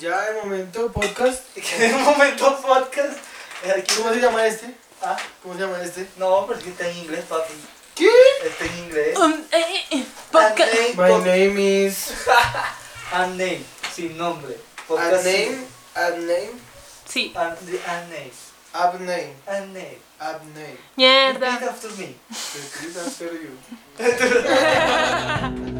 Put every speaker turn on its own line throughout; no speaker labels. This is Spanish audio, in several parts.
ya de momento podcast.
¿Qué momento podcast? Eh, aquí-
¿Cómo se llama este?
Ah,
¿Cómo se llama este?
no, pero es que está en inglés, papi.
¿Qué?
Está en inglés.
Um, eh, eh, podcast.
Unnamed
My
pod-
name is
Unnamed, sin nombre.
a
Podcast
name, a name,
Sí.
Unnamed.
ab name,
Unnamed.
ab name.
Repeat
Mierda.
after me.
Repeat after you.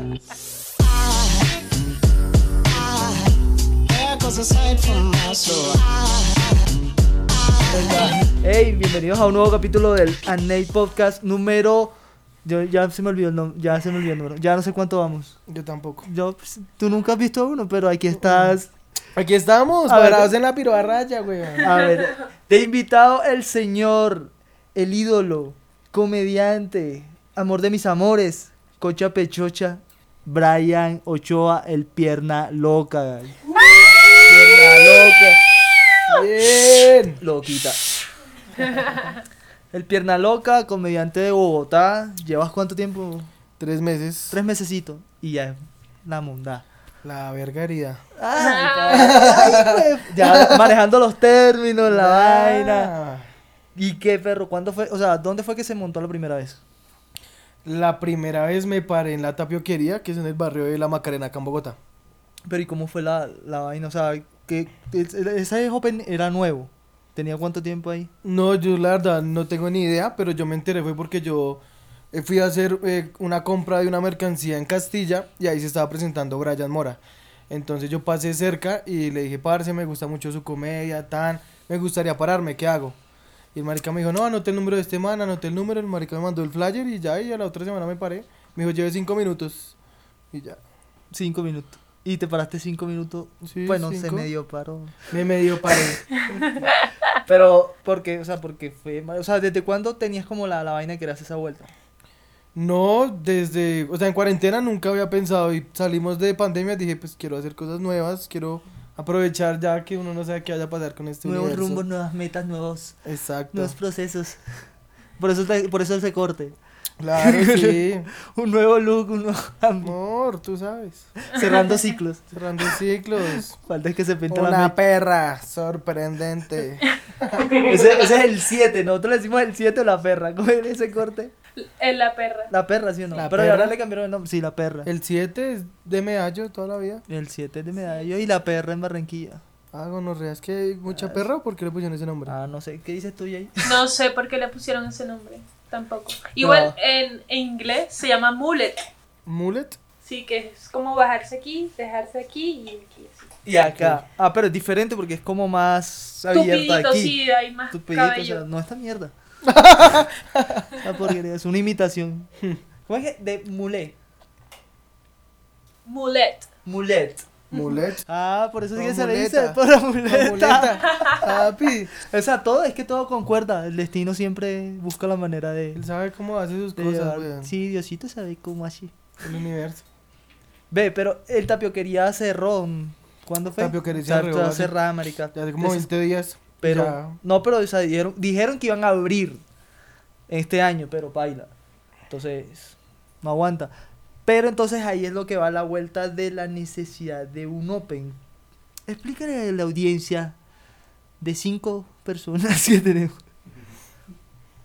Hey, bienvenidos a un nuevo capítulo del Annate Podcast número. Yo ya se me olvidó el nombre, ya se me olvidó el número, ya no sé cuánto vamos.
Yo tampoco.
Yo, pues, tú nunca has visto uno, pero aquí estás.
Aquí estamos,
A ver.
parados en la piroa raya, güey.
A ver, de invitado el señor, el ídolo, comediante, amor de mis amores, Cocha Pechocha, Brian Ochoa, el pierna loca. Pierna loca.
Bien.
Loquita. El pierna loca, comediante de Bogotá. ¿Llevas cuánto tiempo?
Tres meses.
Tres mesecitos. Y ya es la mondá.
La verga herida.
ya manejando los términos, la vaina.
Ah.
¿Y qué perro? ¿Cuándo fue? O sea, ¿dónde fue que se montó la primera vez?
La primera vez me paré en la tapioquería, que es en el barrio de La Macarena, acá en Bogotá.
Pero ¿y cómo fue la, la vaina? O sea, que ese Open era nuevo. ¿Tenía cuánto tiempo ahí?
No, yo la verdad no tengo ni idea, pero yo me enteré fue porque yo eh, fui a hacer eh, una compra de una mercancía en Castilla y ahí se estaba presentando Brian Mora. Entonces yo pasé cerca y le dije, parce, me gusta mucho su comedia, tan, me gustaría pararme, ¿qué hago? Y el marica me dijo, no, anoté el número de este man, anoté el número, el marica me mandó el flyer y ya, y a la otra semana me paré. Me dijo, lleve cinco minutos y ya.
Cinco minutos. ¿Y te paraste cinco minutos?
Sí,
bueno, se
cinco.
medio paró.
Me medio paré.
Pero, ¿por qué? O sea, porque fue... mal- O sea, ¿desde cuándo tenías como la, la vaina de querer hacer esa vuelta?
No, desde, o sea, en cuarentena nunca había pensado y salimos de pandemia, dije, pues quiero hacer cosas nuevas, quiero aprovechar ya que uno no sabe qué vaya a pasar con este
nuevos rumbos, nuevas metas, nuevos,
Exacto.
nuevos procesos. Por eso, te- por eso ese corte.
Claro, sí.
Un nuevo look, un nuevo.
Amor, tú sabes.
Cerrando ciclos.
Cerrando ciclos.
Falta que se pinta la
Una
mecha.
perra sorprendente.
Ese, ese es el 7, nosotros le decimos el 7 o la perra. ¿Cómo es ese corte?
En la perra.
La perra, ¿sí o no?
La
Pero
perra.
ahora le cambiaron el nombre. Sí, la perra.
El 7 es de medallo toda la vida.
El 7 es de medallo y la perra en Barranquilla.
Ah, gonorrea, es que hay mucha perra o por qué le pusieron ese nombre?
Ah, no sé. ¿Qué dices tú, Jay?
No sé por qué le pusieron ese nombre. Tampoco. Igual
No.
en, en inglés se llama mullet.
Mullet.
Sí, que es como bajarse aquí, dejarse aquí y aquí. Así.
Y acá. Ah, pero es diferente porque es como más abierto
Tupidito,
aquí.
sí, hay más
Tupidito, o
cabello.
sea, no esta mierda. La porquería, es una imitación. ¿Cómo es que? De mulé.
Mullet.
Mulet.
Mullet.
Ah, por eso sí que se le dice por la
La
muleta.
muleta. Papi.
O sea, todo, es que todo concuerda. El destino siempre busca la manera de.
Él sabe cómo hace sus cosas, weón.
Sí, Diosito sabe cómo así.
El universo.
Ve, pero el tapioquería cerró. ¿Cuándo fue?
Tapioquería cerró
cerrada, marica.
Ya hace como
Des-
20 días.
Pero,
ya-
no, pero o sea, dijeron, dijeron que iban a abrir este año, pero paila. Entonces, no aguanta. Pero entonces ahí es lo que va la vuelta de la necesidad de un Open. Explícale a la audiencia de cinco personas que tenemos.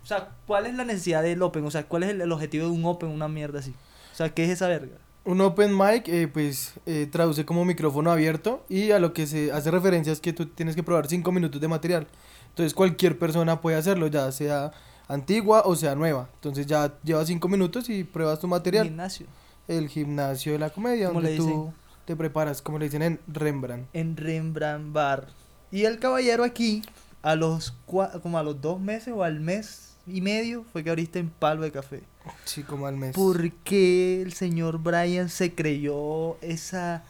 O sea, ¿cuál es la necesidad del Open? O sea, ¿cuál es el, el objetivo de un Open, una mierda así? O sea, ¿qué es esa verga?
Un open mic, eh, pues, eh, traduce como micrófono abierto y a lo que se hace referencia es que tú tienes que probar 5 minutos de material. Entonces cualquier persona puede hacerlo, ya sea antigua o sea nueva. Entonces ya llevas 5 minutos y pruebas tu material.
Gimnasio.
El gimnasio de la comedia,
¿Cómo
donde
le
tú te preparas, como le dicen en Rembrandt.
en Rembrandt Bar. Y el caballero aquí, a los cua- como a los dos meses o al mes y medio, fue que abriste en Palo de Café.
Sí, como al mes.
¿Por qué el señor Brian se creyó esa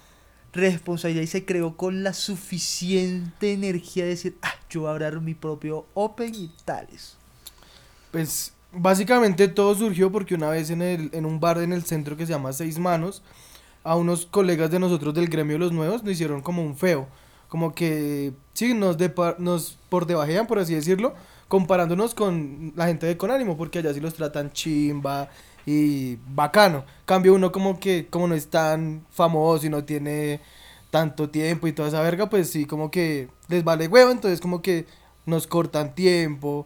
responsabilidad y se creó con la suficiente energía de decir, ah, yo voy a abrir mi propio Open y tales?
Pues básicamente todo surgió porque una vez en, el, en un bar en el centro que se llama Seis Manos, a unos colegas de nosotros del gremio Los Nuevos nos hicieron como un feo. Como que, sí, nos, nos por debajean, por así decirlo, comparándonos con la gente de Conánimo, porque allá sí los tratan chimba y bacano. Cambio uno como que, como no es tan famoso y no tiene tanto tiempo y toda esa verga, pues sí, como que les vale huevo, entonces como que nos cortan tiempo,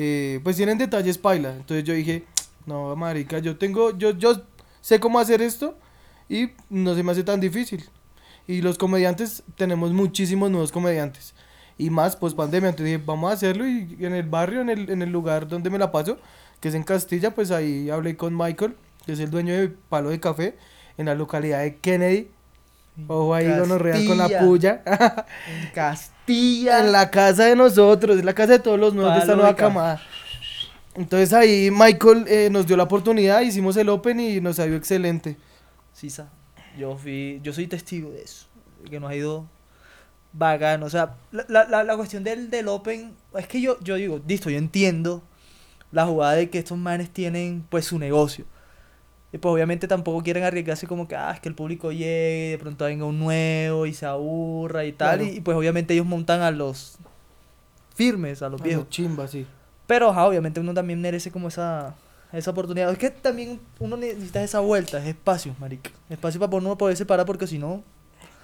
eh, pues tienen detalles paila. Entonces yo dije, no, marica, yo tengo, yo, yo sé cómo hacer esto y no se me hace tan difícil. Y los comediantes, tenemos muchísimos nuevos comediantes. Y más, pues pandemia, entonces dije, vamos a hacerlo y en el barrio, en el, en el lugar donde me la paso, que es en Castilla, pues ahí hablé con Michael, que es el dueño de Palo de Café, en la localidad de Kennedy. Ojo ahí, gonorrea con la
Castilla.
puya.
En Castilla.
En la casa de nosotros, en la casa de todos los nuevos de esta nueva camada. Entonces ahí Michael eh, nos dio la oportunidad, hicimos el Open y nos salió excelente.
Sí, sa. Yo fui, yo soy testigo de eso, que nos ha ido bacano, o sea, la, la, la, la cuestión del, del Open, es que yo, yo digo, listo, yo entiendo la jugada de que estos manes tienen pues su negocio, y pues obviamente tampoco quieren arriesgarse como que, ah, es que el público llegue, de pronto venga un nuevo y se aburra y tal,
Claro.
y, y, pues obviamente ellos montan a los firmes, a los
Ah,
viejos.
no, chimba, sí.
Pero ajá, obviamente uno también merece como esa, esa oportunidad. Es que también uno necesita esa vuelta, es espacio, marica. Espacio para uno poderse parar porque si no...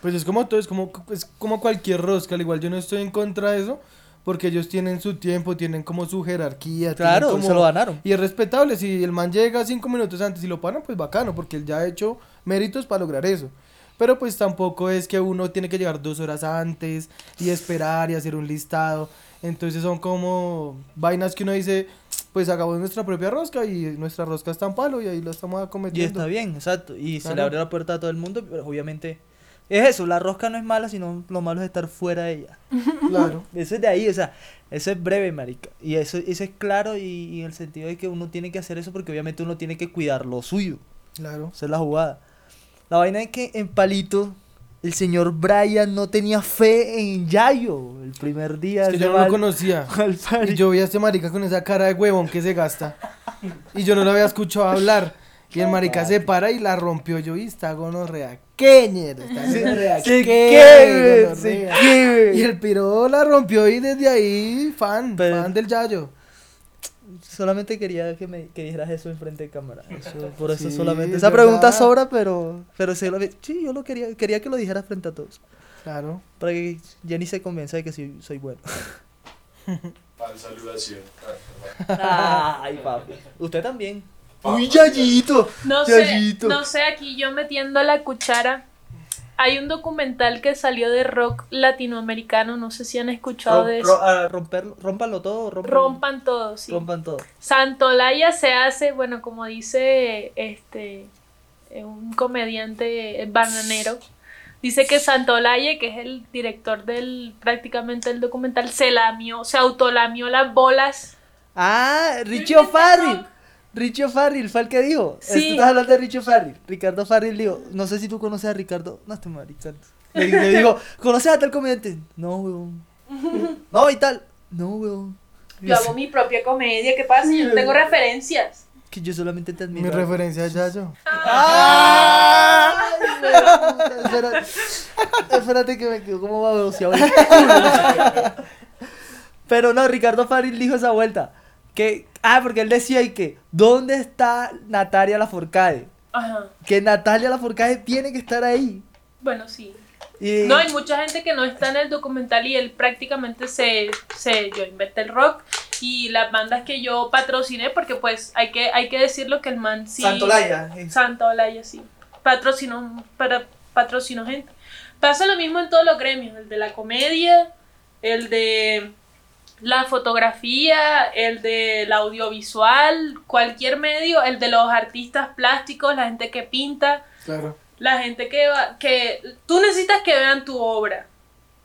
Pues es como todo, es como, es como cualquier rosca, al igual yo no estoy en contra de eso, porque ellos tienen su tiempo, tienen como su jerarquía.
Claro,
como-
se lo ganaron.
Y es respetable, si el man llega cinco minutos antes y lo paran, pues bacano, porque él ya ha hecho méritos para lograr eso. Pero pues tampoco es que uno tiene que llegar dos horas antes y esperar y hacer un listado. Entonces son como vainas que uno dice, pues hagamos nuestra propia rosca y nuestra rosca está en palo y ahí lo estamos
Y
acometiendo.
está bien, exacto. Y se le abrió la puerta a todo el mundo, pero obviamente... Es eso, la rosca no es mala, sino lo malo es estar fuera de ella.
Claro.
Eso es de ahí, o sea, eso es breve, marica. Y eso, eso es claro y, y en el sentido de que uno tiene que hacer eso porque obviamente uno tiene que cuidar lo suyo.
Claro.
Esa es la jugada. La vaina es que en Palito el señor Brian no tenía fe en Yayo el primer día.
Es que yo no lo conocía. Y yo vi a este marica con esa cara de huevón que se gasta. Y yo no lo había escuchado hablar. Y el marica se para y la rompió. Yo, y está gonorrea. ¿Qué ñero? Está gonorrea.
Se
¿Qué,
se
gonorrea? Y el piro la rompió y desde ahí, fan,
Pero-
fan del Yayo.
Solamente quería que me que dijeras eso enfrente de cámara. Eso- por eso
Sí,
solamente.
es
Esa pregunta
verdad.
sobra, pero pero sí, lo, sí, yo lo quería quería que lo dijeras frente a todos.
Claro.
Para que Jenny se convenza de que sí, soy bueno.
Fan saludación.
Ay, papi. Usted también. Uy, Yayito.
No sé, no sé, aquí yo metiendo la cuchara. Hay un documental que salió de rock latinoamericano, no sé si han escuchado
Rom-
de
ro-
eso.
ah, romperlo, rómpanlo todo, rompan-
Rompan todo, sí.
rompan todo.
Santolaya se hace, bueno, como dice este un comediante bananero, dice que Santolaya, que es el director del prácticamente del documental, se lamió, se autolamió las bolas.
Ah, Richie O'Farrill. Richie O'Farrill fue el que dijo.
Sí.
Estás hablando de Richie O'Farrill. Ricardo Farril dijo, no sé si tú conoces a Ricardo. No, este marica. Le, le digo, ¿conoces a tal comediante? No, weón. No, y tal. No, weón.
Yo hago mi propia comedia, ¿qué pasa? Yo no tengo referencias.
Que yo solamente te
Mi
admiro.
referencia a Yayo.
¡Ay, weón! Espérate, espérate que me quedo como baboseado. Pero no, Ricardo Faril dijo esa vuelta. Que, ah, porque él decía y que, ¿dónde está Natalia Lafourcade?
Ajá.
Que Natalia Lafourcade tiene que estar ahí.
Bueno, sí.
Y,
No, hay mucha gente que no está en el documental y él prácticamente se, se yo inventé el rock y las bandas que yo patrociné porque pues hay que hay que decirlo que el man sí
Santolaya.
Santolaya sí patrocinó para patrocinó gente. Pasa lo mismo en todos los gremios, el de la comedia, el de la fotografía, el del audiovisual, cualquier medio, el de los artistas plásticos, la gente que pinta,
Claro.
la gente que va, que tú necesitas que vean tu obra.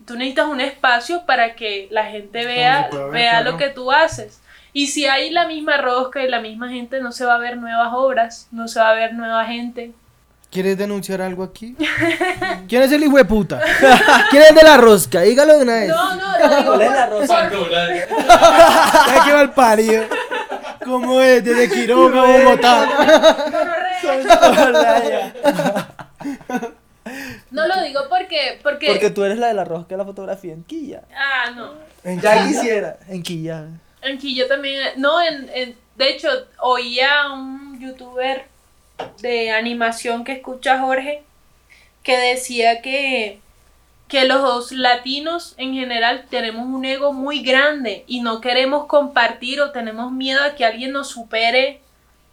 Tú necesitas un espacio para que la gente vea,
ver,
vea
claro.
lo que tú haces. Y si hay la misma rosca y la misma gente, no se va a ver nuevas obras, no se va a ver nueva gente.
¿Quieres denunciar algo aquí? ¿Quién es el hijo de puta? ¿Quién es de la rosca? Dígalo de una vez.
No, no, lo digo
¿Cuál es la rosa?
Ya que mal parido. ¿Cómo es? Desde Quiroga, Bogotá.
No lo digo porque, porque,
Porque tú eres la de la rosca de la fotografía en Quilla.
ah, no.
En
Ya quisiera. En Quilla.
Aquí yo también, no, en, en- de hecho, oía a un youtuber de animación que escucha Jorge que decía que que los latinos en general tenemos un ego muy grande y no queremos compartir o tenemos miedo a que alguien nos supere,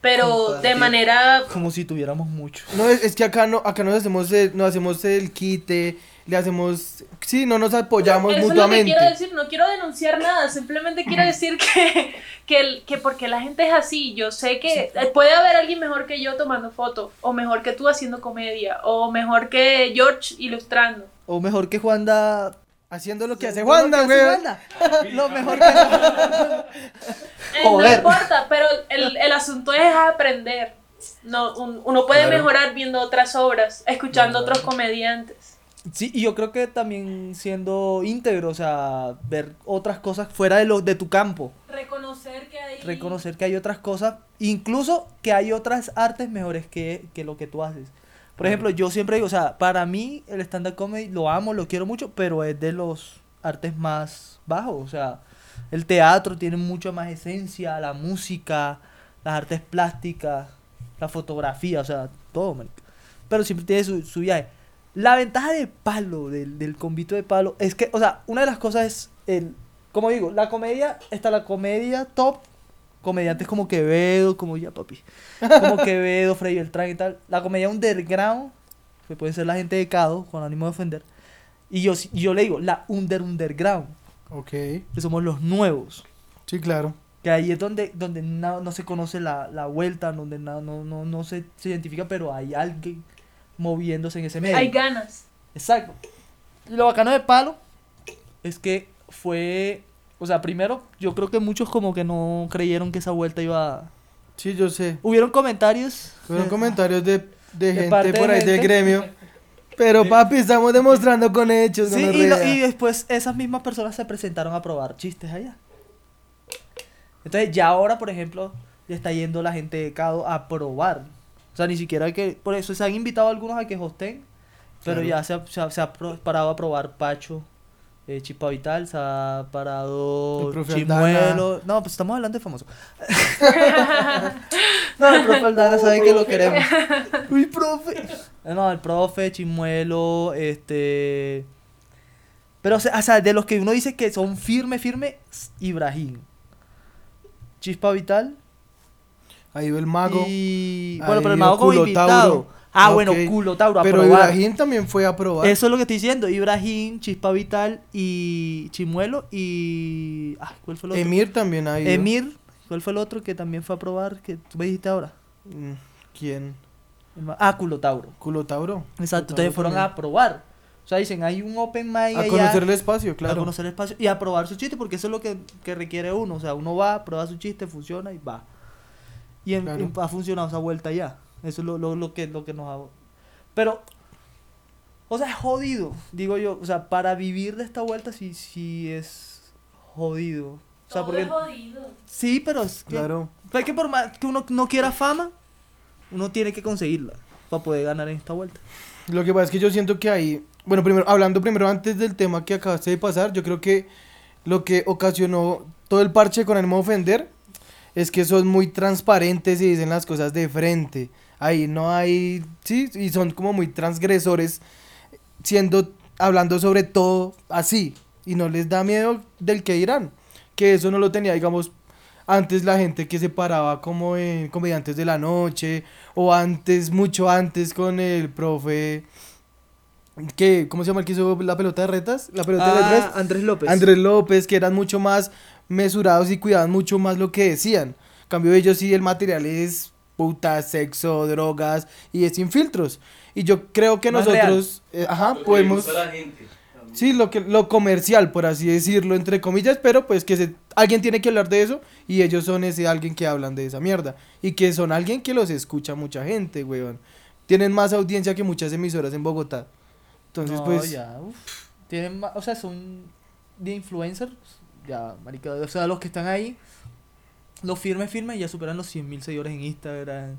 pero de manera
Como si tuviéramos mucho.
No, es, es que acá no, acá nos hacemos el, nos hacemos el quite, le hacemos, sí, no nos apoyamos
Eso es lo que
mutuamente.
quiero decir, no quiero denunciar nada, simplemente quiero decir que, que, el- que porque la gente es así, yo sé que eh, puede haber alguien mejor que yo tomando fotos, o mejor que tú haciendo comedia, o mejor que George ilustrando.
O mejor que Juanda.
Haciendo lo que hace Wanda, güey.
Lo mejor que.
Eh, no importa, pero el, el asunto es aprender. No, un- uno puede
Claro.
mejorar viendo otras obras, escuchando otros comediantes.
Sí, y yo creo que también siendo íntegro, o sea, ver otras cosas fuera de, lo, de tu campo.
Reconocer que hay...
Reconocer que hay otras cosas, incluso que hay otras artes mejores que, que lo que tú haces. Por ejemplo, yo siempre digo, o sea, para mí el stand-up comedy lo amo, lo quiero mucho, pero es de los artes más bajos. O sea, el teatro tiene mucha más esencia, la música, las artes plásticas, la fotografía, o sea, todo. Pero siempre tiene su, su viaje. La ventaja de palo, del, del convito de palo, es que, o sea, una de las cosas es el, como digo, la comedia, está la comedia top, comediantes como Quevedo, como ya papi, como Quevedo, Freddy Beltrán y tal. La comedia underground, que puede ser la gente de Cado, con ánimo de ofender. Y yo, yo le digo, la under underground,
Ok,
que somos los nuevos.
sí, claro.
Que ahí es donde, donde no, no se conoce la, la vuelta, donde na- no, no, no se, se identifica, pero hay alguien moviéndose en ese medio.
Hay ganas.
Exacto. Y lo bacano de Palo es que fue, o sea, primero, yo creo que muchos como que no creyeron que esa vuelta iba a...
Sí, yo sé.
Hubieron comentarios.
Fueron
eh,
comentarios de, de,
de
gente
de
por ahí del
gente.
gremio. Pero papi, estamos demostrando con hechos.
Sí,
no
y, lo- y después esas mismas personas se presentaron a probar chistes allá. Entonces ya ahora, por ejemplo, ya está yendo la gente de Cado a probar. O sea, ni siquiera que... Por eso se han invitado algunos a que hosten, pero
Claro.
ya se ha, se ha- se ha pro- parado a probar Pacho, eh, Chispa Vital, se ha parado
El profe
Chimuelo... No, pues estamos hablando de famoso. no, el profe Aldana sabe que lo queremos. Uy, profe. No, el profe, Chimuelo, este... Pero, o sea, o sea, de los que uno dice que son firme, firme, Ibrahim. Chispa Vital.
Ahí va el mago.
Y... Bueno, pero el mago como invitado. Ah, bueno, culo Tauro, a
Pero. Ibrahim también fue a probar.
Eso es lo que estoy diciendo. Ibrahim, Chispa Vital y Chimuelo y... Ah, ¿cuál fue el otro?
Emir también ha ido.
Emir. ¿Cuál fue el otro que también fue a probar? Que tú me dijiste ahora.
Mm, ¿Quién?
Ah, culo Tauro.
Culo Tauro.
Exacto. Entonces fueron
también.
a probar. O sea, dicen, hay un open mic
A
allá.
conocer el espacio,
a
claro.
conocer el espacio y a probar su chiste, porque eso es lo que, que requiere uno. O sea, uno va, prueba su chiste, funciona y va. Y en-
Claro.
en- ha funcionado esa vuelta ya. Eso es lo, lo, lo que, lo que nos ha... Pero, o sea, es jodido, digo yo. O sea, para vivir de esta vuelta sí, sí es jodido. O sea,
Todo
porque...
es jodido.
Sí, pero es que...
Claro.
pero es que por más que uno no quiera fama, uno tiene que conseguirla para poder ganar en esta vuelta.
Lo que pasa es que yo siento que ahí, bueno, primero, hablando primero antes del tema que acabaste de pasar, yo creo que lo que ocasionó todo el parche con ánimo de ofender es que son muy transparentes y dicen las cosas de frente. Ahí no hay, sí, y son como muy transgresores, siendo, hablando sobre todo así, y no les da miedo del que dirán, que eso no lo tenía, digamos, antes la gente que se paraba como en comediantes de la noche, o antes, mucho antes con el profe, que, ¿cómo se llama el que hizo la pelota de retas? La pelota de retas.
Ah, Andrés López.
Andrés López, que eran mucho más mesurados y cuidaban mucho más lo que decían. En cambio ellos sí, el material es puta, sexo, drogas y es sin filtros. Y yo creo que
Más
nosotros, eh, ajá,
Lo
podemos...
la gente.
Sí, lo que lo comercial, por así decirlo, entre comillas, pero pues que se, alguien tiene que hablar de eso y ellos son ese alguien que hablan de esa mierda y que son alguien que los escucha mucha gente, weón. Tienen más audiencia que muchas emisoras en Bogotá. Entonces,
No,
pues
ya, uf. Tienen o sea, son de influencers, ya, marica, o sea, los que están ahí, los firmes, firmes, ya superan los 100 mil seguidores en Instagram,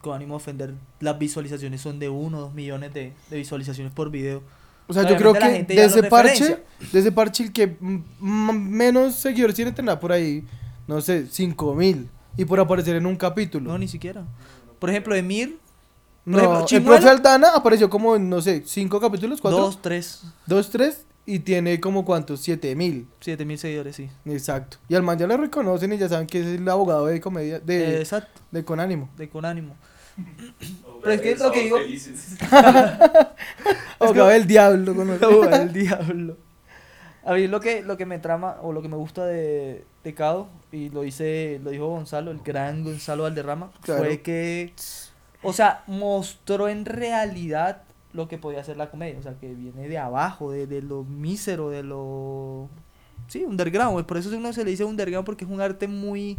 con ánimo de ofender, las visualizaciones son de 1 o 2 millones de, de visualizaciones por video.
O sea, yo creo que de ese parche, de ese parche el que menos seguidores tiene tendrá por ahí, no sé, cinco mil. Y por aparecer en un capítulo.
No, ni siquiera. Por ejemplo, Emir,
No, el profe Aldana apareció como en, no sé, cinco capítulos, cuatro.
Dos, tres,
Dos, tres, y tiene como cuántos, siete mil.
siete mil seguidores, sí.
Exacto. Y al man ya lo reconocen y ya saben que es el abogado de comedia, de,
Eh, exacto,
de con ánimo.
de con ánimo. Pero es que lo que digo-
Abogado del diablo, conoce.
Oh, el diablo. A mí lo que, lo que me trama o lo que me gusta de, de Cado, y lo dice, lo dijo Gonzalo, el gran Gonzalo Valderrama,
Claro.
fue que, o sea, mostró en realidad lo que podía hacer la comedia, o sea, que viene de abajo, de, de lo mísero, de lo, sí, underground, por eso uno se le dice underground porque es un arte muy,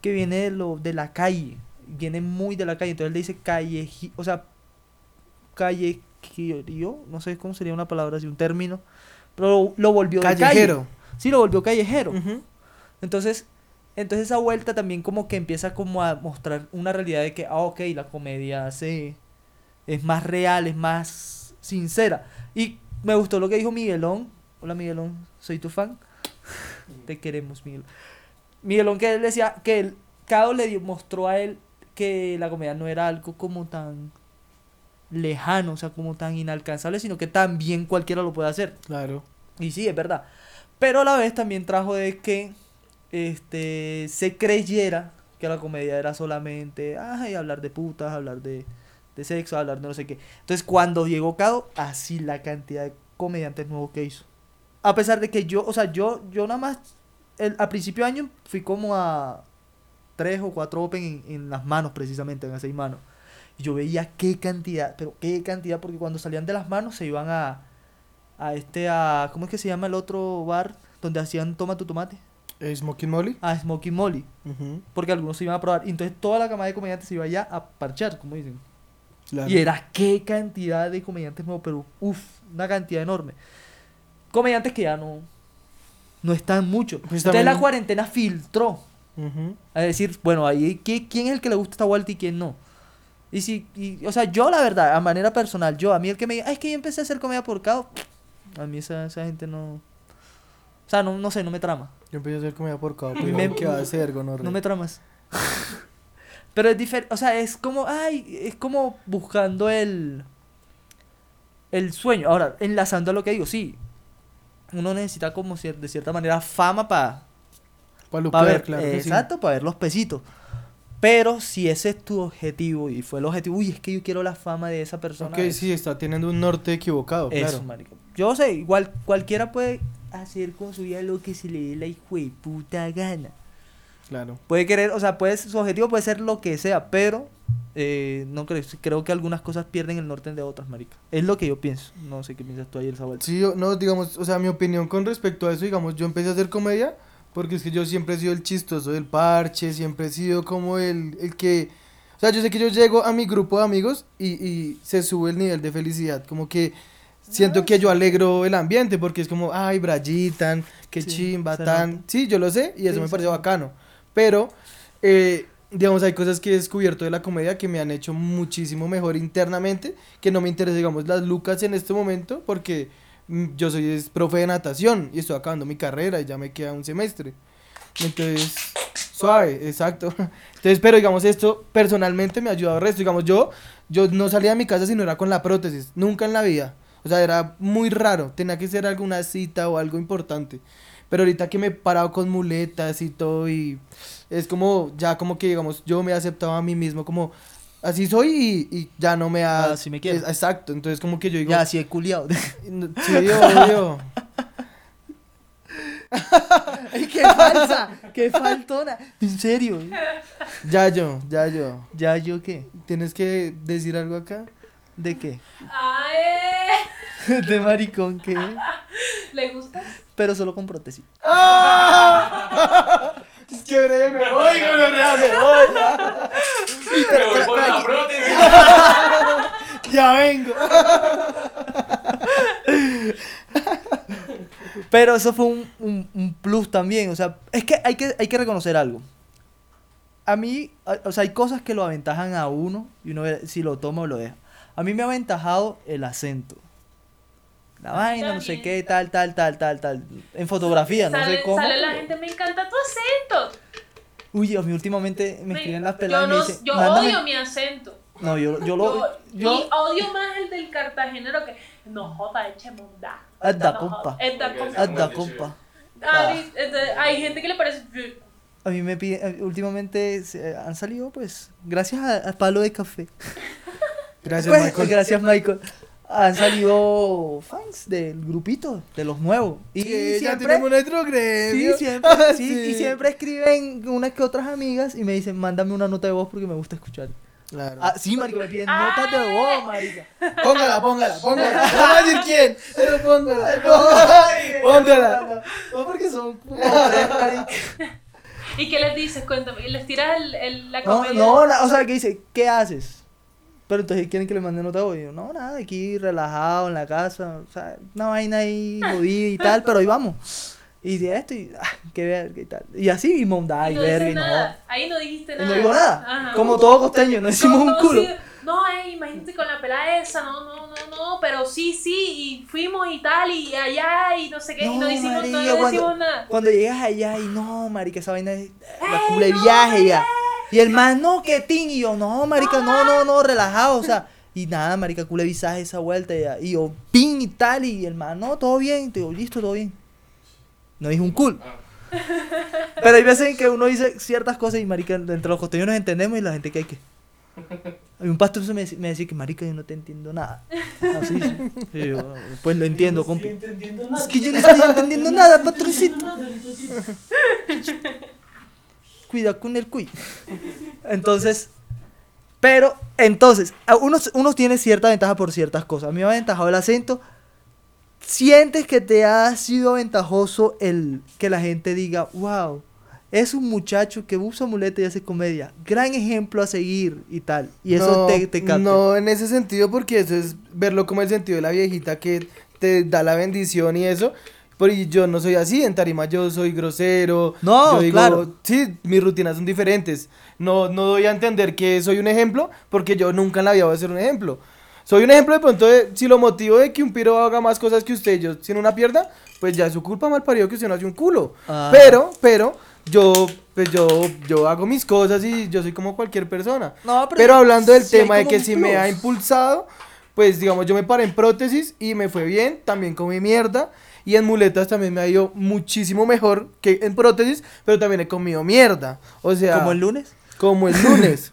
que viene de lo, de la calle, viene muy de la calle, entonces le dice calle, o sea, calle, no sé cómo sería una palabra así, un término, pero lo volvió de calle.
Callejero.
Sí, lo volvió callejero. Entonces, entonces esa vuelta también como que empieza como a mostrar una realidad de que, ah, ok, la comedia se, es más real, es más sincera. Y me gustó lo que dijo Miguelón. Hola Miguelón, soy tu fan. Te queremos, Miguel. Miguelón que él decía que él, Cado le mostró a él que la comedia no era algo como tan lejano, o sea, como tan inalcanzable, sino que también cualquiera lo puede hacer.
Claro.
Y sí, es verdad. Pero a la vez también trajo de que este se creyera que la comedia era solamente ay, hablar de putas, hablar de, de sexo, hablar de no sé qué. Entonces, cuando llegó Cado, así la cantidad de comediantes nuevos que hizo. A pesar de que yo, o sea, yo, yo nada más, el, a principio de año fui como a tres o cuatro open en, en las manos, precisamente, en las seis manos. Y yo veía qué cantidad, pero qué cantidad, porque cuando salían de las manos se iban a, a este, a, ¿cómo es que se llama el otro bar donde hacían toma tu tomate?
Eh, Smoking Molly.
A Smoky Molly,
Ujú.
porque algunos se iban a probar. Y entonces toda la camada de comediantes se iba allá a parchar, como dicen.
Claro.
Y era qué cantidad de comediantes nuevos, pero uff, una cantidad enorme. Comediantes que ya no, no están mucho.
Pues
entonces la cuarentena filtró. A decir, bueno, ahí ¿qué- quién es el que le gusta esta vuelta y quién no. Y si, y, o sea, yo la verdad, a manera personal, yo, a mí el que me diga, "Ay, es que yo empecé a hacer comedia por Cado, a mí esa, esa gente no. O sea, no, no sé, no me trama.
Yo empecé a hacer comida por cada
Me-
pero ¿Qué va a hacer, gonorrea?
No me tramas. Pero es diferente, o sea, es como, ay, es como buscando el, el sueño. Ahora, enlazando a lo que digo, sí, uno necesita como cier- de cierta manera fama para
Para lupear,
ver,
claro sí.
exacto, para ver los pesitos. Pero si ese es tu objetivo y fue el objetivo, uy, es que yo quiero la fama de esa persona.
Ok,
es-
sí, está teniendo un norte equivocado,
eso,
claro.
marico. Yo sé, igual cualquiera puede hacer con su vida lo que se le dé la hijo de puta gana.
Claro.
Puede querer, o sea, puede, su objetivo puede ser lo que sea, pero eh, no creo, creo que algunas cosas pierden el norte de otras, marica. Es lo que yo pienso. No sé qué piensas tú ahí, el vuelta.
Sí, yo- no, digamos, o sea, mi opinión con respecto a eso, digamos, yo empecé a hacer comedia porque es que yo siempre he sido el chistoso del parche, siempre he sido como el, el que... O sea, yo sé que yo llego a mi grupo de amigos y, y se sube el nivel de felicidad, como que siento que yo alegro el ambiente porque es como, ay, Brayitan, qué
Sí,
chimba, tan... Sí, yo lo sé y eso
Sí,
me parece
nota.
bacano, pero... eh, digamos, hay cosas que he descubierto de la comedia que me han hecho muchísimo mejor internamente, que no me interesa, digamos, las lucas en este momento, porque mm, yo soy es, profe de natación y estoy acabando mi carrera y ya me queda un semestre. Entonces, suave, exacto. Entonces, pero digamos, esto personalmente me ha ayudado al resto. Digamos, yo, yo no salía de mi casa si no era con la prótesis, nunca en la vida. O sea, era muy raro, tenía que ser alguna cita o algo importante. Pero ahorita que me he parado con muletas y todo y es como, ya como que digamos, yo me he aceptado a mí mismo como, así soy y, y ya no me ha...
Ah, así me quiero.
es- exacto, entonces como que yo digo...
Ya, sí, he culiado.
Sí, obvio.
¡Ay, qué falsa! ¡Qué faltona! En serio.
Ya yo, ya yo.
¿Ya yo qué?
¿Tienes que decir algo acá?
¿De qué?
Ay,
De maricón, ¿qué?
¿Le gusta?
Pero solo con prótesis.
Es que breve, me voy, me voy.
Me voy por la prótesis.
Ya vengo.
Pero eso fue un, un- un plus también. O sea, es que hay, que hay que reconocer algo. A mí, o sea, hay cosas que lo aventajan a uno y uno ve si lo toma o lo deja. A mí me ha aventajado el acento. La vaina, no sé qué, tal, tal, tal, tal, tal. En fotografía, no sé cómo.
sale la gente, me encanta tu acento.
Uy, a mí últimamente me escriben las
yo
peladas y
no,
me dicen,
yo
"Mándame-
odio mi acento.
No, yo, yo
Yo,
lo.
y
Yo.
odio más el del cartagenero que no joda, echemos da.
Es da
No
compa.
joda, Es da
Porque
compa. Entonces, hay gente que le parece.
A mí me piden. Últimamente se- han salido, pues. Gracias a- al palo de café.
Gracias,
Pues,
Michael.
Gracias, Michael. Han salido fans del grupito, de los nuevos. Y
Sí, ya
siempre,
tenemos nuestro
sí,
gremio.
siempre,
Ah,
sí,
sí.
y siempre escriben unas que otras amigas y me dicen, mándame una nota de voz porque me gusta escuchar.
Claro.
Ah, sí, marica, me piden
Ah.
notas de voz, marica.
Póngala, póngala, póngala. No voy a decir quién, pero póngala. Póngala. póngala.
No, porque son.
¿Y qué les dices? Cuéntame. ¿Y les tiras el, el- la
No,
comedia?
no, la- o sea, que dice, ¿qué haces? Pero entonces quieren que le mande nota de voz. Y yo, no, nada, aquí relajado en la casa. O sea, una vaina ahí jodida y tal, pero ahí vamos. Y de esto, y ah, qué verga y tal. Y así, y mondá
Y no
verga y no.
nada. Ahí no dijiste
Y
nada.
no digo nada.
Ajá.
Como todo costeño, no decimos un culo.
sí, No, eh, imagínate con la pelada esa, no, no, no, no, pero sí, sí, y fuimos y tal, y allá, y no sé qué, y no decimos, no
marica,
decimos
cuando,
nada.
cuando llegas allá y no, marica, esa vaina es la cule viaje ya. Y el man, no, que ting. Y yo, no, marica, no, no, no, relajado, o sea. Y nada, marica, cule visaje esa vuelta. Y yo, ping y tal. Y el man, no, todo bien. Te digo, listo, todo bien. No dijo un cool. Pero hay veces en que uno dice ciertas cosas y, marica, entre los costeños nos entendemos y la gente que hay que. Hay un pastor me, me decía que, marica, yo no te entiendo nada. Así, sí. Y yo, pues lo entiendo, compi. Es que yo no estoy entendiendo nada, patroncito. Cuida con el cuy. Entonces, pero, entonces, uno, uno tiene cierta ventaja por ciertas cosas. A mí me ha aventajado el acento. Sientes que te ha sido ventajoso el que la gente diga, wow, es un muchacho que usa muleta y hace comedia. Gran ejemplo a seguir y tal. Y eso
no,
te, te capta.
No, en ese sentido, porque eso es verlo como el sentido de la viejita que te da la bendición y eso. Porque yo no soy así, en tarima yo soy grosero.
No,
yo digo,
claro.
Sí, mis rutinas son diferentes. No, no doy a entender que soy un ejemplo, porque yo nunca en la vida voy a ser un ejemplo. Soy un ejemplo de pronto de, si lo motivo de que un piro haga más cosas que usted, yo sin una pierna, pues ya es su culpa mal parido que usted no hace un culo.
Ajá.
Pero, pero, yo, pues yo, yo hago mis cosas y yo soy como cualquier persona.
No,
Pero, hablando del
sí
tema de que si me
plus.
ha impulsado, pues digamos, yo me paré en prótesis y me fue bien, también comí mierda. Y en muletas también me ha ido muchísimo mejor que en prótesis, pero también he comido mierda. O sea,
Como el lunes.
como el lunes.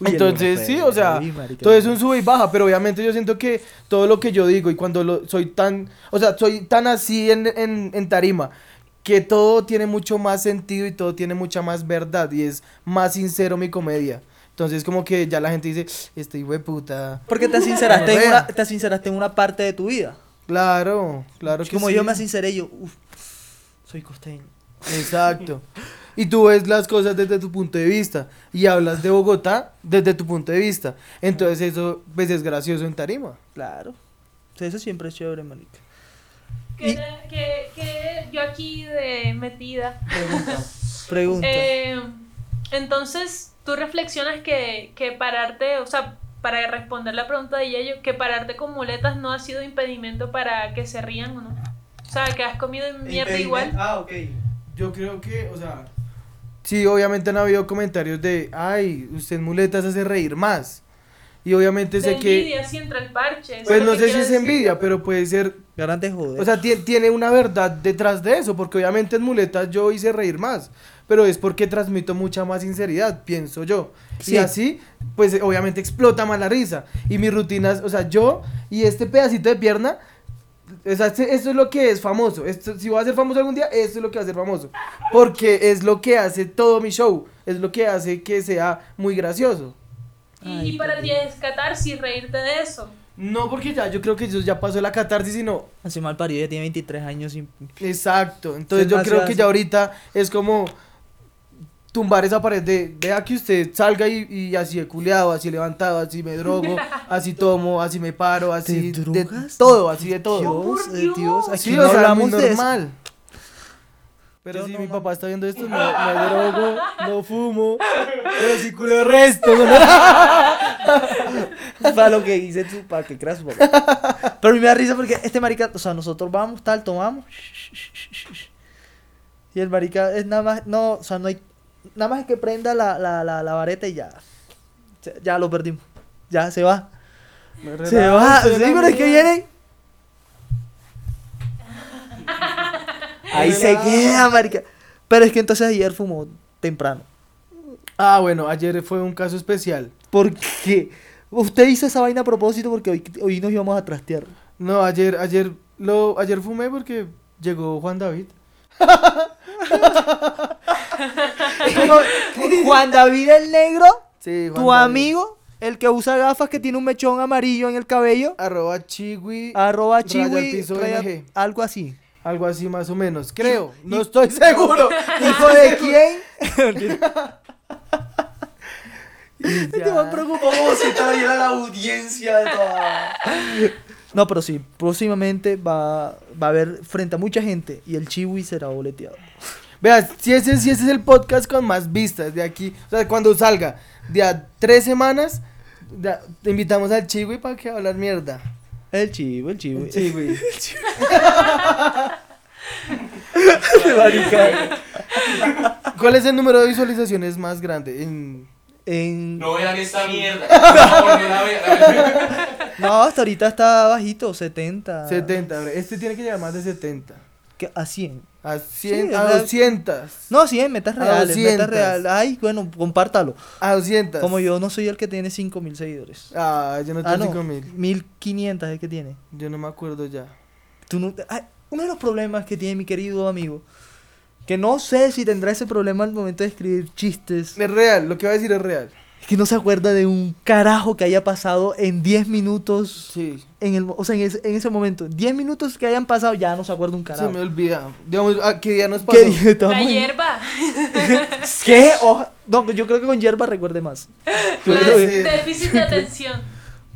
Uy,
Entonces, sí, o sea,
marica,
todo es un sube y baja, pero obviamente yo siento que todo lo que yo digo y cuando lo, soy tan, o sea, soy tan así en, en, en tarima, que todo tiene mucho más sentido y todo tiene mucha más verdad y es más sincero mi comedia. Entonces como que ya la gente dice, este hijo de puta.
Porque te sinceraste, en una, te sinceraste en una parte de tu vida.
Claro, claro que
Como
sí.
yo me sinceré, yo, uff, soy costeño.
Exacto. Y tú ves las cosas desde tu punto de vista y hablas de Bogotá desde tu punto de vista. Entonces eso pues es gracioso en tarima.
Claro. O sea, eso siempre es chévere, marica.
Que,
Y-
que, que yo aquí de metida.
Pregunta.
Eh, entonces, tú reflexionas que, que pararte, o sea, para responder la pregunta de Yayo, que pararte con muletas no ha sido impedimento para que se rían o no. O sea, que has comido mierda igual.
Ah, ok.
Yo creo que, o sea... Sí, obviamente han habido comentarios de, ay, usted en muletas hace reír más. Y obviamente
De
sé que...
envidia, sí, entra el parche.
Pues
es
no sé si es
decir.
envidia, pero puede ser...
Garante joder.
O sea, tie- tiene una verdad detrás de eso, porque obviamente en muletas yo hice reír más. Pero es porque transmito mucha más sinceridad, pienso yo.
Sí.
Y así, pues obviamente explota más la risa. Y mis rutinas, o sea, yo y este pedacito de pierna... O sea, este- esto es lo que es famoso. Esto, si voy a ser famoso algún día, esto es lo que va a ser famoso. Porque es lo que hace todo mi show. Es lo que hace que sea muy gracioso.
Y,
Ay,
y para ti es catarsis reírte de eso.
No, porque ya yo creo que eso ya pasó la catarsis, sino
Así mal parido, ya tiene 23 años sin...
Exacto, entonces yo creo que
hace.
ya ahorita es como tumbar esa pared de, vea que usted salga y, y así he culeado, así levantado, así me drogo, así tomo, así me paro, así
¿Te
de
drogas?
todo, así de todo.
Dios,
Dios.
Dios, aquí
Sí,
no hablamos
muy
de
normal. Pero
Yo
si
no,
mi
no.
papá está viendo esto, no, no drogo, no fumo, pero sí culeo resto. ¿no?
para lo que dice tú, para que creas papá. Pero a mí me da risa porque este marica, o sea, nosotros vamos, tal, tomamos. Y el marica es nada más, no, o sea, no hay, nada más es que prenda la, la, la, la vareta y ya. Ya lo perdimos. Ya se va. Se va. Sí, pero es que
mía.
viene. Ahí se queda, marica. Pero es que entonces ayer fumó temprano.
Ah, bueno, ayer fue un caso especial.
¿Por qué? Usted hizo esa vaina a propósito porque hoy, hoy nos íbamos a trastear.
No, ayer, ayer, lo, ayer fumé porque llegó Juan David.
Juan David el Negro,
Sí, Juan
tu
David.
amigo, el que usa gafas que tiene un mechón amarillo en el cabello,
Arroba Chiwi.
arroba chiwi, raya- algo así.
Algo así más o menos. Creo. No estoy seguro.
¿Hijo de quién? Te
ya.
va a preocupar.
¿Cómo se está viendo la audiencia de toda?
No, pero sí, próximamente va, va a haber frente a mucha gente y el chiwi será boleteado.
Veas, si ese, si ese es el podcast con más vistas de aquí, o sea, cuando salga de a tres semanas, ya, te invitamos al Chiwi para que hablar mierda.
El chivo, el chivo.
El Chiwi.
Marica.
¿Cuál es el número de visualizaciones más grande? En...
En-
No vean esta mierda. No
hasta ahorita está bajito, 70.
70. hombre. Este tiene que llegar más de 70.
¿Qué? A 100.
A 100,
Sí,
a
sea,
200.
No, 100, metas reales, metas
200.
reales. Ay, bueno, compártalo.
A 200.
Como yo no soy el que tiene 5000 seguidores.
Ah, yo no
Ah,
tengo
no,
5000.
1500 es el que tiene.
Yo no me acuerdo ya.
Tú no, ay, uno de los problemas que tiene mi querido amigo, que no sé si tendrá ese problema al momento de escribir chistes,
Es real, lo que voy a decir es real.
es que no se acuerda de un carajo que haya pasado en 10 minutos.
Sí.
En el, mo- o sea, en ese, en ese momento, 10 minutos que hayan pasado, ya no se acuerda un
Se
carajo.
me olvida. Digamos, ¿a ¿qué día nos pasó?
¿Qué? Estamos
La hierba.
¿Qué? Oja- No, yo creo que con hierba recuerde más.
Déficit de atención.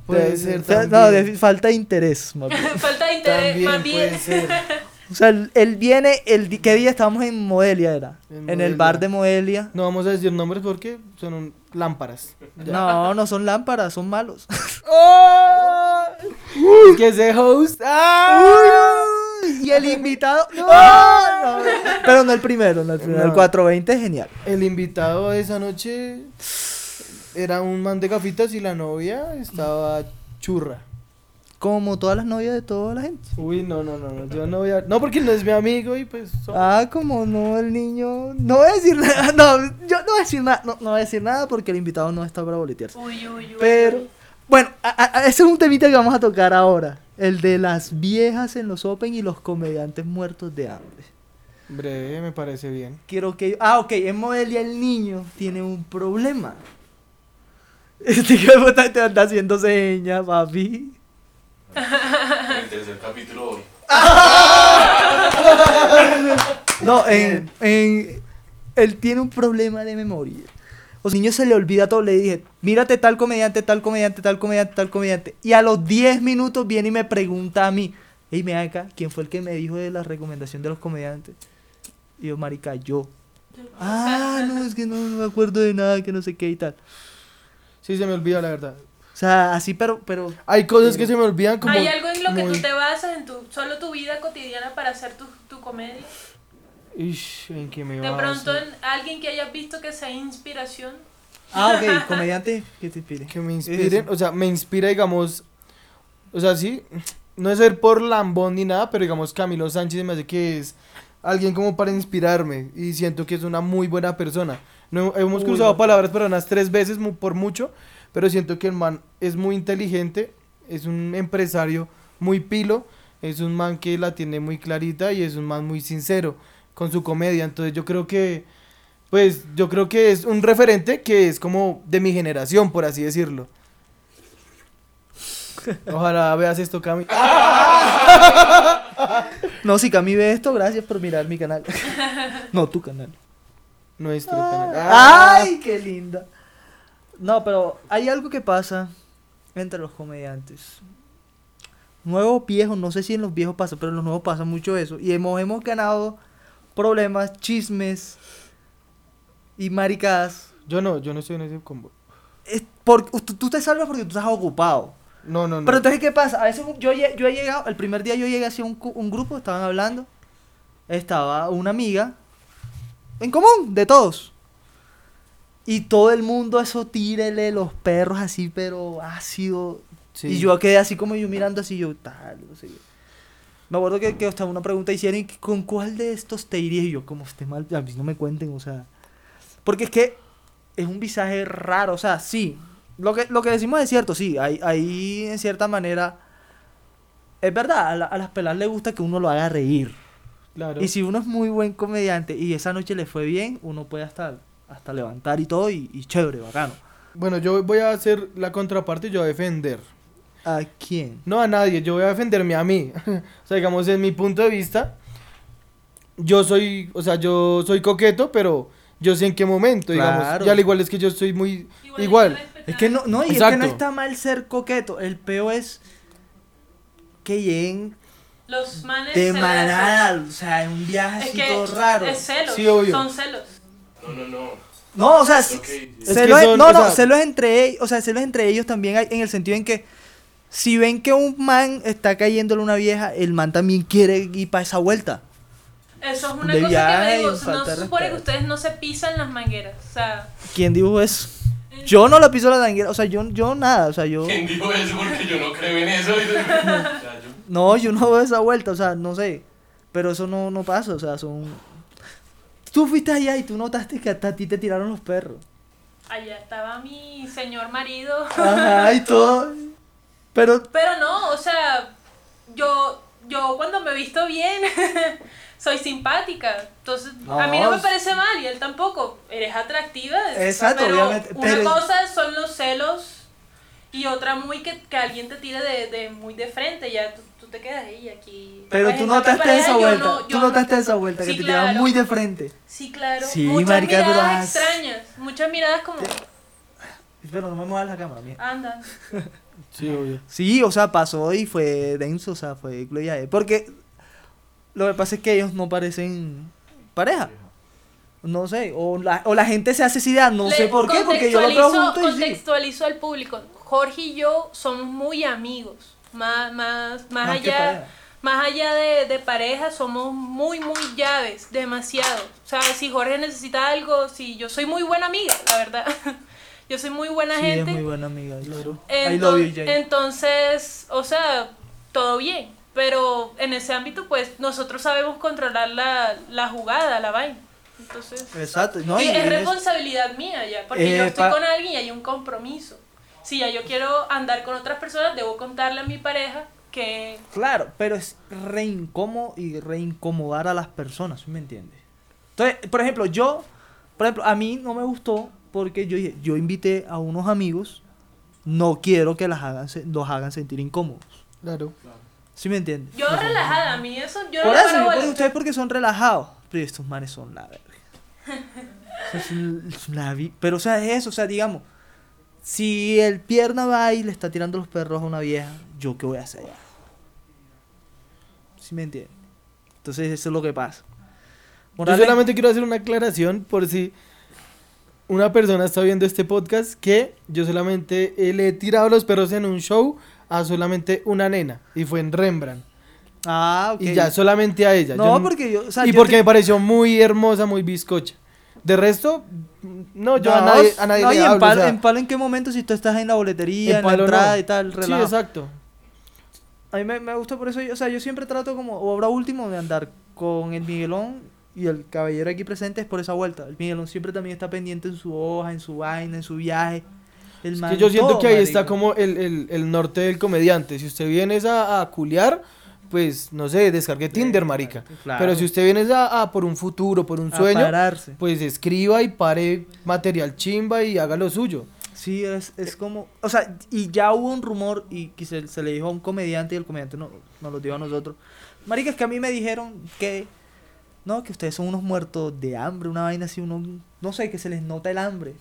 Puede
Puede
ser
sea, No,
también.
de- falta de interés. más bien.
Falta de interés,
También
más bien.
puede ser.
O sea, él, él viene, el, ¿qué día estábamos en Modelia era?
En
En, el bar de Modelia.
No vamos a decir nombres porque son un- lámparas. Ya.
No, no son lámparas, son malos.
Es que ese host. ¡Ah!
y el invitado. No, no, pero no el primero, no el primero. El
No.
420 es genial.
El invitado de esa noche era un man de gafitas y la novia estaba churra.
Como todas las novias de toda la gente.
Uy, no, no, no, no, yo no voy a... No, porque él no es mi amigo y pues...
Ah, como no, el niño. No voy a decir nada. No, yo no voy a decir nada. No, no voy a decir nada porque el invitado no está para boletearse.
Uy, uy, uy.
Pero, bueno, a- ese es un temita que vamos a tocar ahora. El de las viejas en los Open y los comediantes muertos de hambre.
Breve, me parece bien.
Quiero que. Ah, ok, en Modelia el niño tiene un problema. Este puta te anda haciendo señas, papi.
El tercer capítulo hoy.
No, en, en. Él tiene un problema de memoria. Los niños se le olvida todo. Le dije, mírate tal comediante, tal comediante, tal comediante, tal comediante. Y a los 10 minutos viene y me pregunta a mí, hey, me acá, ¿quién fue el que me dijo de la recomendación de los comediantes? Y yo, marica, yo. Ah, no, es que no, no me acuerdo de nada, que no sé qué y tal.
Sí, se me olvida la verdad.
O sea, así, pero, pero
Hay cosas que se me olvidan como...
¿Hay algo en lo que
muy-
tú te basas en tu, solo tu vida cotidiana para hacer tu, tu comedia?
Ish, en que me
De pronto en alguien que hayas visto que sea inspiración.
Ah, ok, comediante que te inspire.
Que me inspiren, o sea, me inspira, digamos, o sea, sí, no es ser por lambón ni nada, pero digamos, Camilo Sánchez me hace que es alguien como para inspirarme y siento que es una muy buena persona. No, hemos
Uy,
cruzado
no.
palabras pero unas tres veces mu- por mucho, pero siento que el man es muy inteligente, es un empresario muy pilo, es un man que la tiene muy clarita y es un man muy sincero con su comedia, entonces yo creo que pues yo creo que es un referente que es como de mi generación, por así decirlo. Ojalá veas esto, Cami.
No, si Cami ve esto, gracias por mirar mi canal. no, tu canal.
Nuestro canal. Ah.
¡Ay, qué linda! No, pero hay algo que pasa entre los comediantes. Nuevos viejos, no sé si en los viejos pasa, pero en los nuevos pasa mucho eso. Y hemos, hemos ganado problemas, chismes y maricadas.
Yo no, yo no estoy en ese combo.
Es por- tú, tú te salvas porque tú estás ocupado.
No, no, no.
Pero entonces, ¿qué pasa? A veces yo, yo he llegado, el primer día yo llegué hacia un, un grupo, estaban hablando. Estaba una amiga en común, de todos. Y todo el mundo eso tírele los perros así, pero ácido.
Sí.
Y yo quedé así como yo mirando así, yo tal, no sé. Me acuerdo que, que hasta una pregunta hicieron, ¿y ¿con cuál de estos te irías? Y yo, como esté mal, a mí no me cuenten, o sea. Porque es que es un visaje raro, o sea, sí. Lo que, lo que decimos es cierto, sí. Hay, hay en cierta manera. Es verdad, a, la- a las pelas les gusta que uno lo haga reír.
Claro.
Y si uno es muy buen comediante y esa noche le fue bien, uno puede hasta, hasta levantar y todo, y, y chévere, bacano.
Bueno, yo voy a hacer la contraparte y yo voy a defender.
¿A quién?
No a nadie, yo voy a defenderme a mí. o sea, digamos, en mi punto de vista, yo soy, o sea, yo soy coqueto, pero yo sé en qué momento, digamos.
Claro.
Y al igual es que yo soy muy igual.
que respetar.
Es que no, no, y es que no está mal ser coqueto. El peo es que lleguen
Los manes
de manada, o sea, en un viaje
Es
así
que
todo raro.
es celos.
Sí, obvio.
Son celos.
No, no, no.
No, o sea.
Es
celos-
que son,
no,
o
no,
sea-
celos entre ellos, o sea, celos entre ellos también hay en el sentido en que si ven que un man está cayéndole una vieja, el man también quiere ir para esa vuelta.
Eso es una
De
cosa
viaje
que me digo. No se supone que ustedes no se pisan las mangueras. O sea,
¿Quién dijo eso? Yo no la piso la tanguera, o sea, yo, yo nada, o sea, yo...
¿Quién dijo eso? Porque yo no creo en eso. O sea, yo-
No, yo no veo esa vuelta, o sea, no sé. Pero eso no, no pasa, o sea, son... Tú fuiste allá y tú notaste que hasta a ti te tiraron los perros.
allá estaba mi señor marido.
Ajá, y todo. Pero,
Pero no, o sea, yo, yo cuando me he visto bien, soy simpática. Entonces, a mí no me
No.
parece mal y él tampoco. Eres atractiva.
Exacto,
pero
obviamente,
Una
pero-
cosa son los celos y otra muy que, que alguien te tire de, de muy de frente. Ya te quedas ahí aquí.
pero tú notaste esa vuelta.
no-
tú notaste
no-
esa vuelta que
Sí,
te
claro.
muy de frente.
Sí, claro.
Sí,
muchas
marica, pero
miradas
as-
extrañas. Muchas miradas como,
Pero no me muevas la cámara, mía.
anda.
Sí, obvio.
Sí, o sea, pasó y fue denso, o sea, fue gloria. Porque lo que pasa es que ellos no parecen pareja. No sé, o la, o la gente se hace esa idea, no
Le
sé por qué, porque yo lo veo
contextualizo-
juntos y.
Contextualizo al público. Jorge y yo somos muy amigos. Más, más, más allá, más allá de, de pareja, somos muy, muy llaves, demasiado. O sea, si Jorge necesita algo, si yo soy muy buena amiga, la verdad. yo soy muy buena
Sí,
gente.
es muy buena amiga. Claro. I
Enton-
love you, Jay.
Entonces, o sea, todo bien. Pero en ese ámbito, pues, nosotros sabemos controlar la, la jugada, la vaina. Entonces,
Exacto, no,
y es
es-
responsabilidad mía ya, porque yo
Eh,
estoy con alguien y hay un compromiso. Si ya yo quiero andar con otras personas, debo contarle a mi pareja que
Claro, pero es re incómodo y re incomodar a las personas, ¿sí me entiendes? Entonces, por ejemplo, yo, por ejemplo, a mí no me gustó porque yo dije, yo invité a unos amigos, no quiero que las hagan, se- los hagan sentir incómodos.
Claro.
¿Sí me entiendes?
yo relajada, a mí eso, yo
Por
no
eso, yo ustedes porque son relajados. Pero estos manes son la verga. La vi- pero o sea, es eso, o sea, digamos, si el pierna va y le está tirando los perros a una vieja, ¿yo qué voy a hacer? ¿Sí me entiendes? Entonces eso es lo que pasa.
Yo solamente quiero hacer una aclaración por si una persona está viendo este podcast que yo solamente eh, le he tirado los perros en un show a solamente una nena y fue en Rembrandt.
Ah, ok.
Y ya, solamente a ella.
No,
Yo
porque yo, o sea,
y
yo
porque
te-
me pareció muy hermosa, muy bizcocha. De resto, no, yo a nadie, a nadie
no,
le
y en
hablo. o sea,
en palo en qué momento si tú estás en la boletería,
en
en, la entrada
no.
y tal,
Sí, exacto.
A mí me, me gusta por eso, yo- o sea, yo siempre trato como obra último de andar con el Miguelón y el caballero aquí presente es por esa vuelta. El Miguelón siempre también está pendiente en su hoja, en su vaina, en su viaje. El
Es
man,
que yo siento
todo,
que ahí está como el, el, el norte del comediante. Si usted viene a, a culiar, pues no sé, descargue Tinder, marica.
Claro.
Pero si usted viene a, a por un futuro, por un
A
sueño,
pararse.
pues escriba y pare material chimba y haga lo suyo.
Sí, es, es como, o sea, y ya hubo un rumor y que se, se le dijo a un comediante y el comediante no, nos lo dijo a nosotros. Marica, es que a mí me dijeron que, no, que ustedes son unos muertos de hambre, una vaina así, uno, no sé, que se les nota el hambre.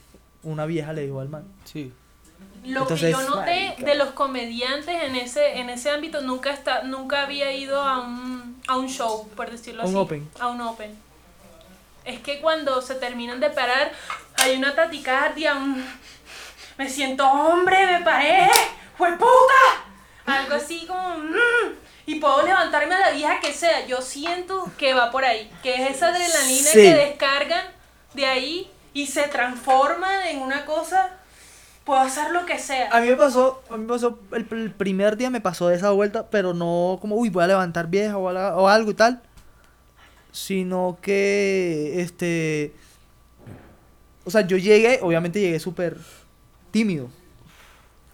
Una vieja le dijo al man.
Sí.
Lo
Entonces,
que yo noté de los comediantes en ese, en ese ámbito, nunca está, nunca había ido a un, a un show, por decirlo
un
así.
open.
A un open. Es que cuando se terminan de parar, hay una taticardia, un... Me siento hombre, me paré, ¡fue puta! Algo así como... mm, y puedo levantarme a la vieja que sea. Yo siento que va por ahí, que es esa adrenalina
Sí.
que descargan de ahí y se transforma en una cosa, puedo hacer lo que sea.
A mí me pasó, a mí me pasó, el, primer día me pasó de esa vuelta, pero no como, uy, voy a levantar vieja o algo y tal, sino que, este, o sea, yo llegué, obviamente llegué súper tímido.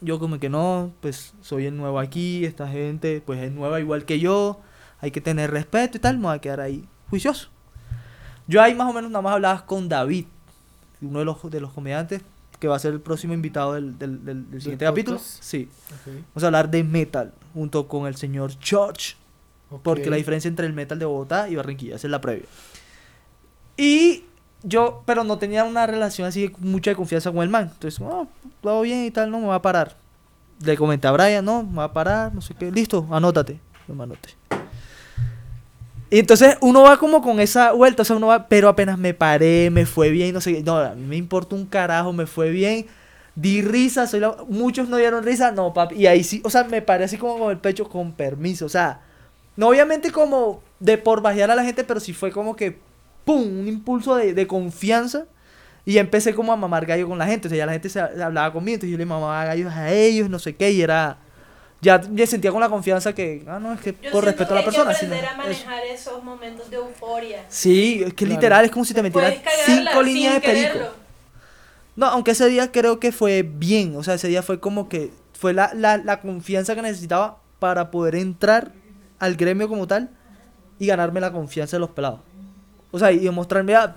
Yo como que no, pues soy el nuevo aquí, esta gente pues es nueva igual que yo, hay que tener respeto y tal, me voy a quedar ahí juicioso. Yo ahí más o menos nada más hablaba con David, uno de los, de los comediantes, que va a ser el próximo invitado del, del, del- del siguiente capítulo. Sí, vamos a hablar de metal junto con el señor George, porque la diferencia entre el metal de Bogotá y Barranquilla, esa es la previa. Y yo, pero no tenía una relación así de mucha confianza con el man. Entonces, oh, todo bien y tal, no me va a parar. Le comenté a Brian, no, me va a parar, no sé qué, listo, anótate. Yo me anoté. Y entonces uno va como con esa vuelta, o sea, uno va, pero apenas me paré, me fue bien, no sé. No, a mí me importa un carajo, me fue bien. Di risa, soy la- muchos no dieron risa, no, papi. Y ahí sí, o sea, me paré así como con el pecho con permiso, o sea, no obviamente como de por bajear a la gente, pero sí fue como que, ¡pum!, un impulso de, de confianza. Y empecé como a mamar gallo con la gente, o sea, ya la gente se hablaba conmigo, entonces yo le mamaba gallos a ellos, no sé qué, y era... Ya, ya sentía con la confianza que, ah, no, es que
Yo
por respeto a la persona.
Hay que
sino-
aprender a
eso.
manejar esos momentos de euforia.
Sí, es que
Claro.
literal es como si te
cagarla
cinco líneas de perico.
quererlo.
No, aunque ese día creo que fue bien. O sea, ese día fue como que fue la, la, la confianza que necesitaba para poder entrar al gremio como tal y ganarme la confianza de los pelados. O sea, y demostrarme, ah,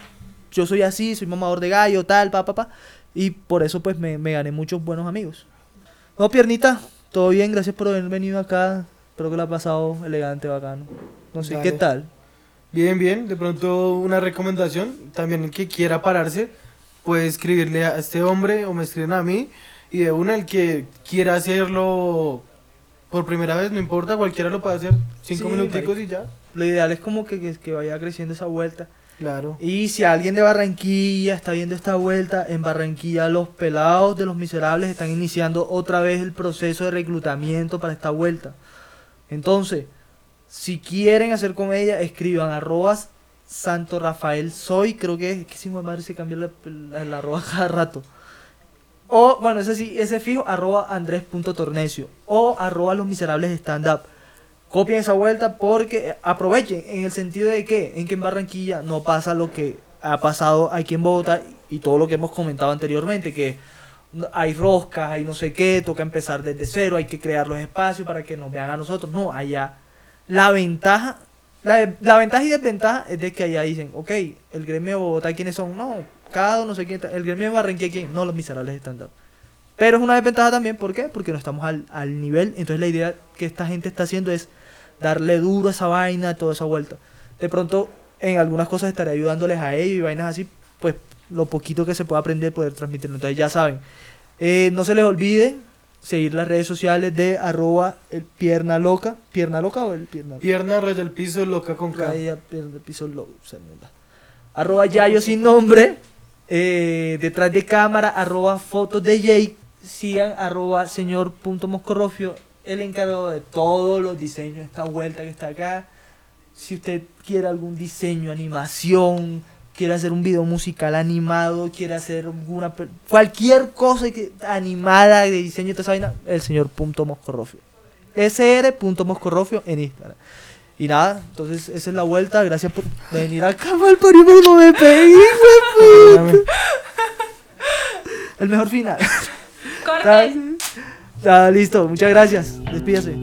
yo soy así, soy mamador de gallo, tal, pa, pa, pa. Y por eso pues me, me gané muchos buenos amigos. No, piernita, todo bien, gracias por haber venido acá. Espero que lo ha pasado elegante, bacano. No sé, ¿qué
Dale.
tal?
Bien, bien. De pronto una recomendación. También el que quiera pararse puede escribirle a este hombre o me escriben a mí. Y de una, el que quiera hacerlo por primera vez, no importa, cualquiera lo puede hacer. Cinco
Sí,
minuticos
marica.
y ya.
Lo ideal es como que, que, que vaya creciendo esa vuelta.
Claro.
Y si alguien de Barranquilla está viendo esta vuelta, en Barranquilla los pelados de los miserables están iniciando otra vez el proceso de reclutamiento para esta vuelta. Entonces, si quieren hacer con ella, escriban arrobas Santo Rafael Soy, creo que es que si mi madre se cambia la, arroba cada rato. O, bueno, ese sí, ese fijo, arroba andrés.tornecio. O arroba los miserables stand up. Copien esa vuelta porque aprovechen en el sentido de que en que en Barranquilla no pasa lo que ha pasado aquí en Bogotá y todo lo que hemos comentado anteriormente, que hay roscas, hay no sé qué, toca empezar desde cero, hay que crear los espacios para que nos vean a nosotros. No, allá la ventaja, la, la ventaja y desventaja es de que allá dicen, ok, el gremio de Bogotá, ¿quiénes son? No, cada uno no sé quién, está- el gremio de Barranquilla, ¿quién? No, los miserables están dando. Pero es una desventaja también, ¿por qué? Porque no estamos al, al nivel. Entonces la idea que esta gente está haciendo es darle duro a esa vaina, toda esa vuelta. De pronto, en algunas cosas estaré ayudándoles a ellos y vainas así, pues lo poquito que se pueda aprender, poder transmitirlo. Entonces ya saben. Eh, no se les olvide seguir las redes sociales de arroba el pierna loca. ¿Pierna loca o el pierna
Pierna, raya el piso, loca con K.
Raya, pierna, piso, lo- se me da. Arroba Yayo sin nombre. eh, detrás de cámara, arroba fotos de Jake. Sigan arroba señor punto moscorrofio, el encargado de todos los diseños de esta vuelta que está acá. Si usted quiere algún diseño, animación, quiere hacer un video musical animado, quiere hacer alguna cualquier cosa que, animada de diseño de toda esa vaina, el señor punto moscorrofio. sr.moscorrofio en Instagram. Y nada, entonces esa es la vuelta. Gracias por venir acá, mal parido, no me pegué. El mejor final.
Corte.
Ah, listo, muchas gracias. Despídase.